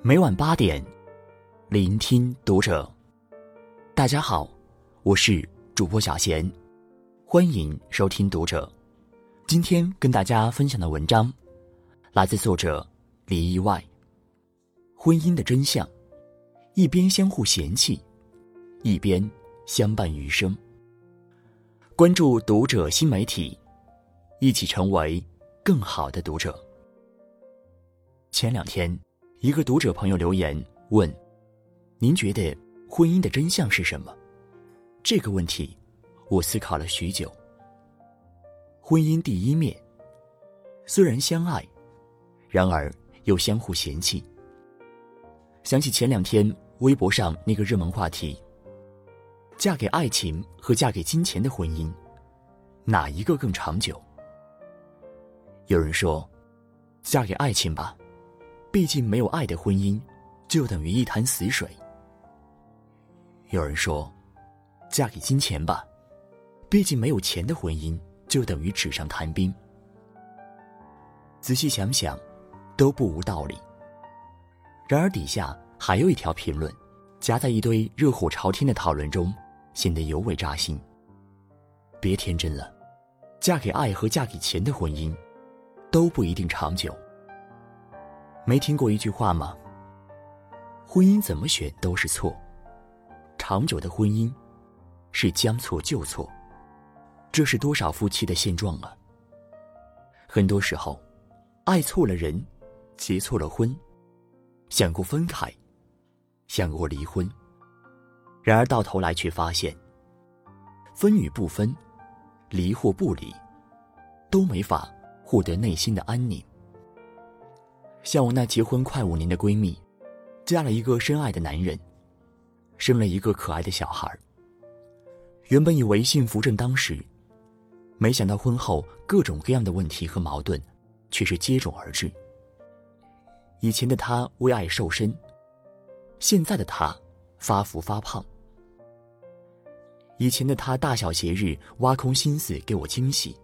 每晚八点，聆听读者。大家好，我是主播小贤，欢迎收听读者。今天跟大家分享的文章，来自作者李意外。婚姻的真相，一边相互嫌弃，一边相伴余生。关注读者新媒体，一起成为更好的读者。前两天。一个读者朋友留言问：“您觉得婚姻的真相是什么？”这个问题，我思考了许久。婚姻第一面，虽然相爱，然而又相互嫌弃。想起前两天微博上那个热门话题：“嫁给爱情和嫁给金钱的婚姻，哪一个更长久？”有人说：“嫁给爱情吧。”毕竟没有爱的婚姻，就等于一潭死水。有人说，嫁给金钱吧，毕竟没有钱的婚姻就等于纸上谈兵。仔细想想，都不无道理。然而底下还有一条评论，夹在一堆热火朝天的讨论中，显得尤为扎心。别天真了，嫁给爱和嫁给钱的婚姻，都不一定长久。没听过一句话吗？婚姻怎么选都是错，长久的婚姻是将错就错，这是多少夫妻的现状啊！很多时候，爱错了人，结错了婚，想过分开，想过离婚，然而到头来却发现，分与不分，离或不离，都没法获得内心的安宁。像我那结婚快五年的闺蜜，嫁了一个深爱的男人，生了一个可爱的小孩。原本以为幸福正当时，没想到婚后各种各样的问题和矛盾，却是接踵而至。以前的她为爱瘦身，现在的她发福发胖。以前的她大小节日挖空心思给我惊喜，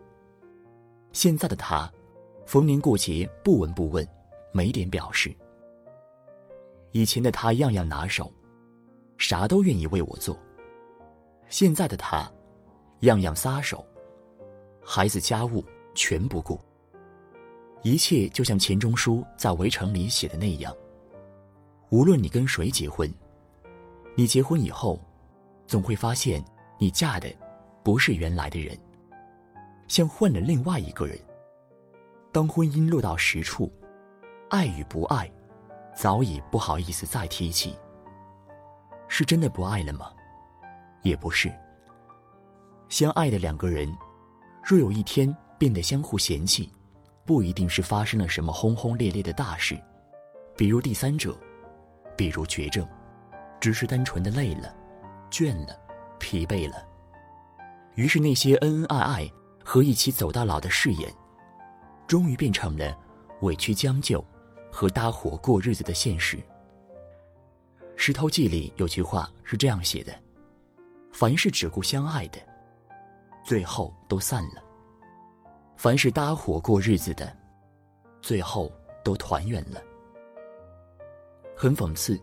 现在的她逢年过节不闻不问。没点表示。以前的他样样拿手，啥都愿意为我做。现在的他，样样撒手，孩子家务全不顾。一切就像钱钟书在《围城》里写的那样：无论你跟谁结婚，你结婚以后，总会发现你嫁的不是原来的人，像换了另外一个人。当婚姻落到实处。爱与不爱，早已不好意思再提起。是真的不爱了吗？也不是。相爱的两个人，若有一天变得相互嫌弃，不一定是发生了什么轰轰烈烈的大事，比如第三者，比如绝症，只是单纯的累了、倦了、疲惫了。于是那些恩恩爱爱和一起走到老的誓言，终于变成了委屈将就。和搭伙过日子的现实，《石头记》里有句话是这样写的：“凡是只顾相爱的，最后都散了；凡是搭伙过日子的，最后都团圆了。”很讽刺，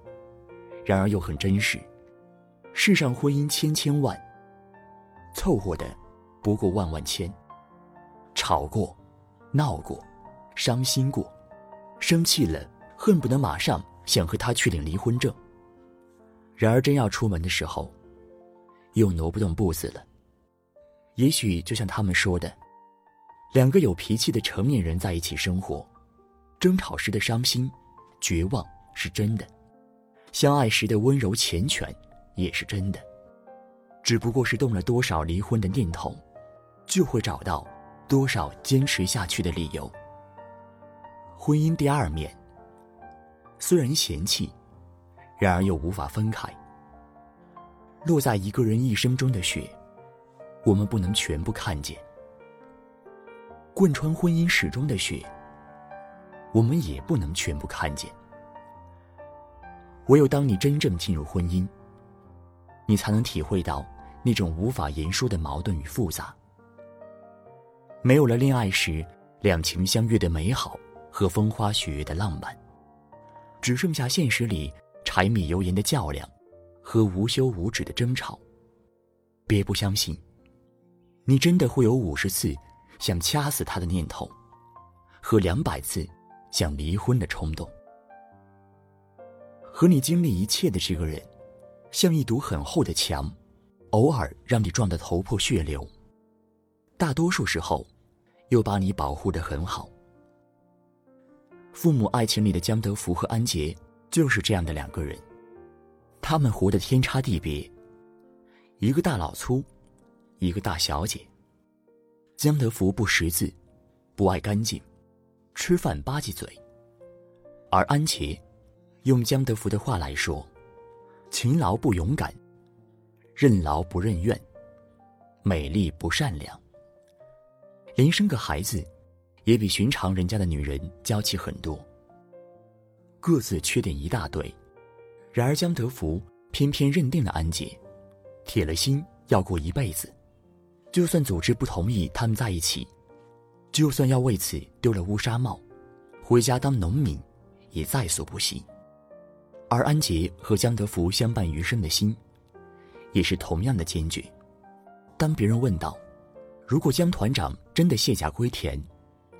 然而又很真实。世上婚姻千千万，凑合的不过万万千。吵过，闹过，伤心过。生气了，恨不得马上想和他去领离婚证。然而真要出门的时候，又挪不动步子了。也许就像他们说的，两个有脾气的成年人在一起生活，争吵时的伤心、绝望是真的，相爱时的温柔缱绻也是真的。只不过是动了多少离婚的念头，就会找到多少坚持下去的理由。婚姻第二面，虽然嫌弃，然而又无法分开。落在一个人一生中的雪，我们不能全部看见；贯穿婚姻始终的雪，我们也不能全部看见。唯有当你真正进入婚姻，你才能体会到那种无法言说的矛盾与复杂。没有了恋爱时两情相悦的美好。和风花雪月的浪漫，只剩下现实里柴米油盐的较量，和无休无止的争吵。别不相信，你真的会有五十次想掐死他的念头，和两百次想离婚的冲动。和你经历一切的这个人，像一堵很厚的墙，偶尔让你撞得头破血流，大多数时候，又把你保护得很好。父母爱情里的江德福和安杰就是这样的两个人，他们活得天差地别，一个大老粗，一个大小姐。江德福不识字，不爱干净，吃饭吧唧嘴，而安杰，用江德福的话来说，勤劳不勇敢，任劳不任怨，美丽不善良，连生个孩子。也比寻常人家的女人娇气很多。各自缺点一大堆，然而江德福偏偏认定了安杰，铁了心要过一辈子，就算组织不同意他们在一起，就算要为此丢了乌纱帽，回家当农民，也在所不惜。而安杰和江德福相伴余生的心，也是同样的坚决。当别人问到：“如果江团长真的卸甲归田？”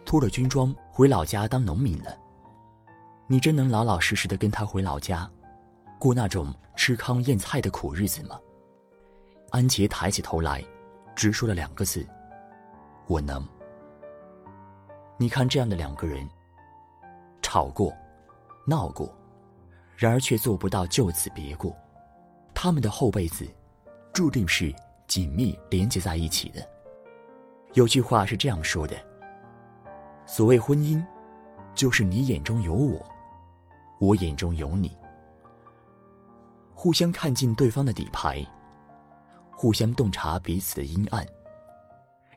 脱了军装回老家当农民了，你真能老老实实的跟他回老家，过那种吃糠咽菜的苦日子吗？安杰抬起头来，直说了两个字：“我能。”你看这样的两个人，吵过，闹过，然而却做不到就此别过，他们的后辈子，注定是紧密连接在一起的。有句话是这样说的。所谓婚姻，就是你眼中有我，我眼中有你，互相看尽对方的底牌，互相洞察彼此的阴暗，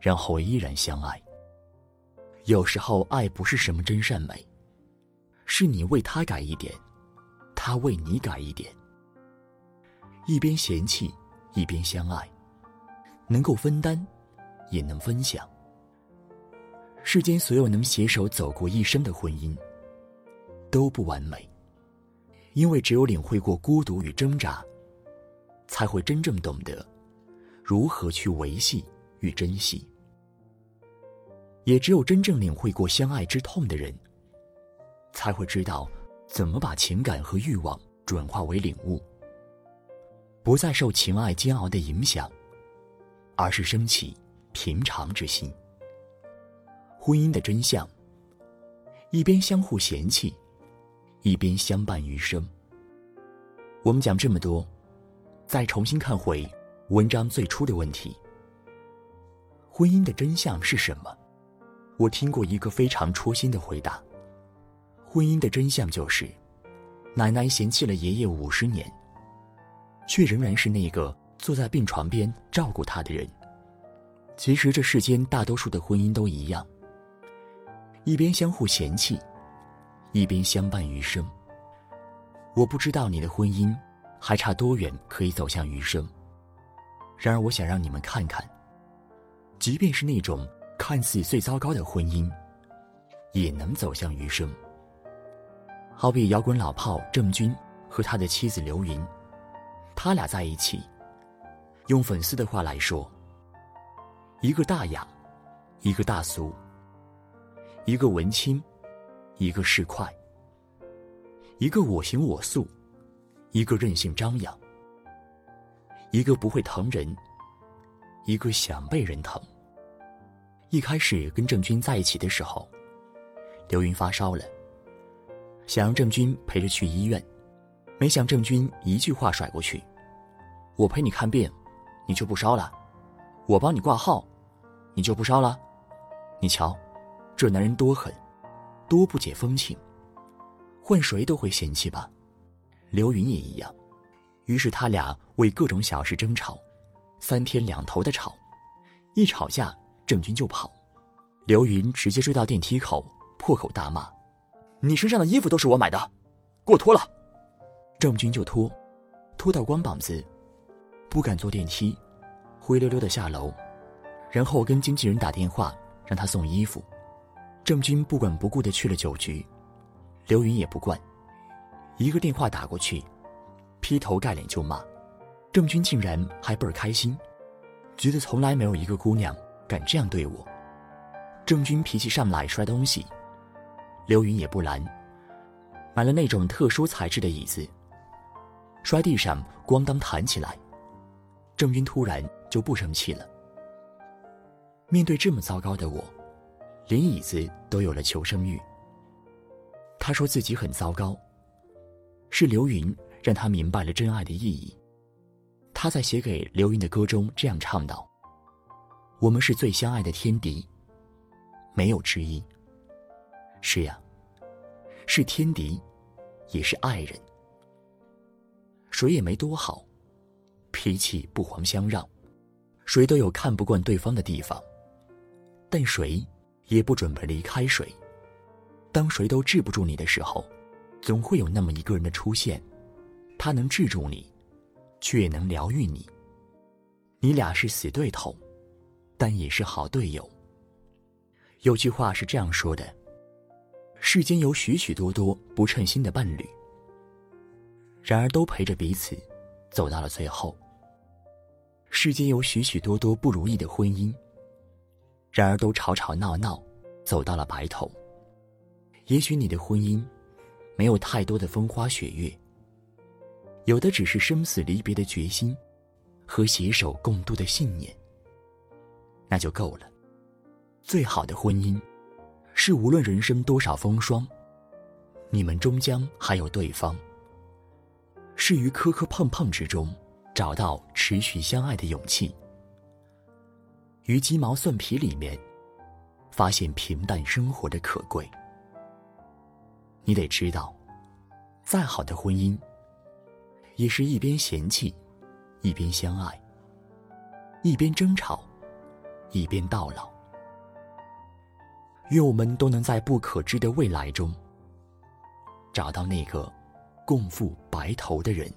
然后依然相爱。有时候，爱不是什么真善美，是你为他改一点，他为你改一点，一边嫌弃，一边相爱，能够分担，也能分享。世间所有能携手走过一生的婚姻，都不完美，因为只有领会过孤独与挣扎，才会真正懂得如何去维系与珍惜。也只有真正领会过相爱之痛的人，才会知道怎么把情感和欲望转化为领悟，不再受情爱煎熬的影响，而是升起平常之心。婚姻的真相，一边相互嫌弃，一边相伴余生。我们讲这么多，再重新看回文章最初的问题：婚姻的真相是什么？我听过一个非常戳心的回答：婚姻的真相就是，奶奶嫌弃了爷爷五十年，却仍然是那个坐在病床边照顾他的人。其实这世间大多数的婚姻都一样。一边相互嫌弃，一边相伴余生。我不知道你的婚姻还差多远可以走向余生。然而，我想让你们看看，即便是那种看似最糟糕的婚姻，也能走向余生。好比摇滚老炮郑钧和他的妻子刘芸，他俩在一起，用粉丝的话来说，一个大雅，一个大俗。一个文青，一个市侩；一个我行我素，一个任性张扬；一个不会疼人，一个想被人疼。一开始跟郑钧在一起的时候，刘云发烧了，想让郑钧陪着去医院，没想郑钧一句话甩过去：“我陪你看病，你就不烧了；我帮你挂号，你就不烧了。你瞧。”这男人多狠，多不解风情，换谁都会嫌弃吧。刘云也一样，于是他俩为各种小事争吵，三天两头的吵，一吵架郑钧就跑，刘云直接追到电梯口，破口大骂：“你身上的衣服都是我买的，给我脱了！”郑钧就脱，脱到光膀子，不敢坐电梯，灰溜溜的下楼，然后跟经纪人打电话让他送衣服。郑钧不管不顾的去了酒局，刘云也不惯，一个电话打过去，劈头盖脸就骂，郑钧竟然还倍儿开心，觉得从来没有一个姑娘敢这样对我。郑钧脾气上来摔东西，刘云也不拦，买了那种特殊材质的椅子，摔地上咣当弹起来。郑钧突然就不生气了。面对这么糟糕的我，连椅子都有了求生欲。他说自己很糟糕，是刘云让他明白了真爱的意义。他在写给刘云的歌中这样唱道：“我们是最相爱的天敌。”没有之一。是呀，是天敌，也是爱人。谁也没多好，脾气不遑相让，谁都有看不惯对方的地方。但谁也不准备离开谁。当谁都治不住你的时候，总会有那么一个人的出现，他能治住你，却也能疗愈你。你俩是死对头，但也是好队友。有句话是这样说的：世间有许许多多不称心的伴侣，然而都陪着彼此走到了最后；世间有许许多多不如意的婚姻，然而都吵吵闹闹走到了白头。也许你的婚姻没有太多的风花雪月，有的只是生死离别的决心和携手共度的信念，那就够了。最好的婚姻，是无论人生多少风霜，你们终将还有对方。是于磕磕碰碰之中，找到持续相爱的勇气；于鸡毛蒜皮里面，发现平淡生活的可贵。你得知道，再好的婚姻，也是一边嫌弃，一边相爱；一边争吵，一边到老。愿我们都能在不可知的未来中，找到那个共赴白头的人。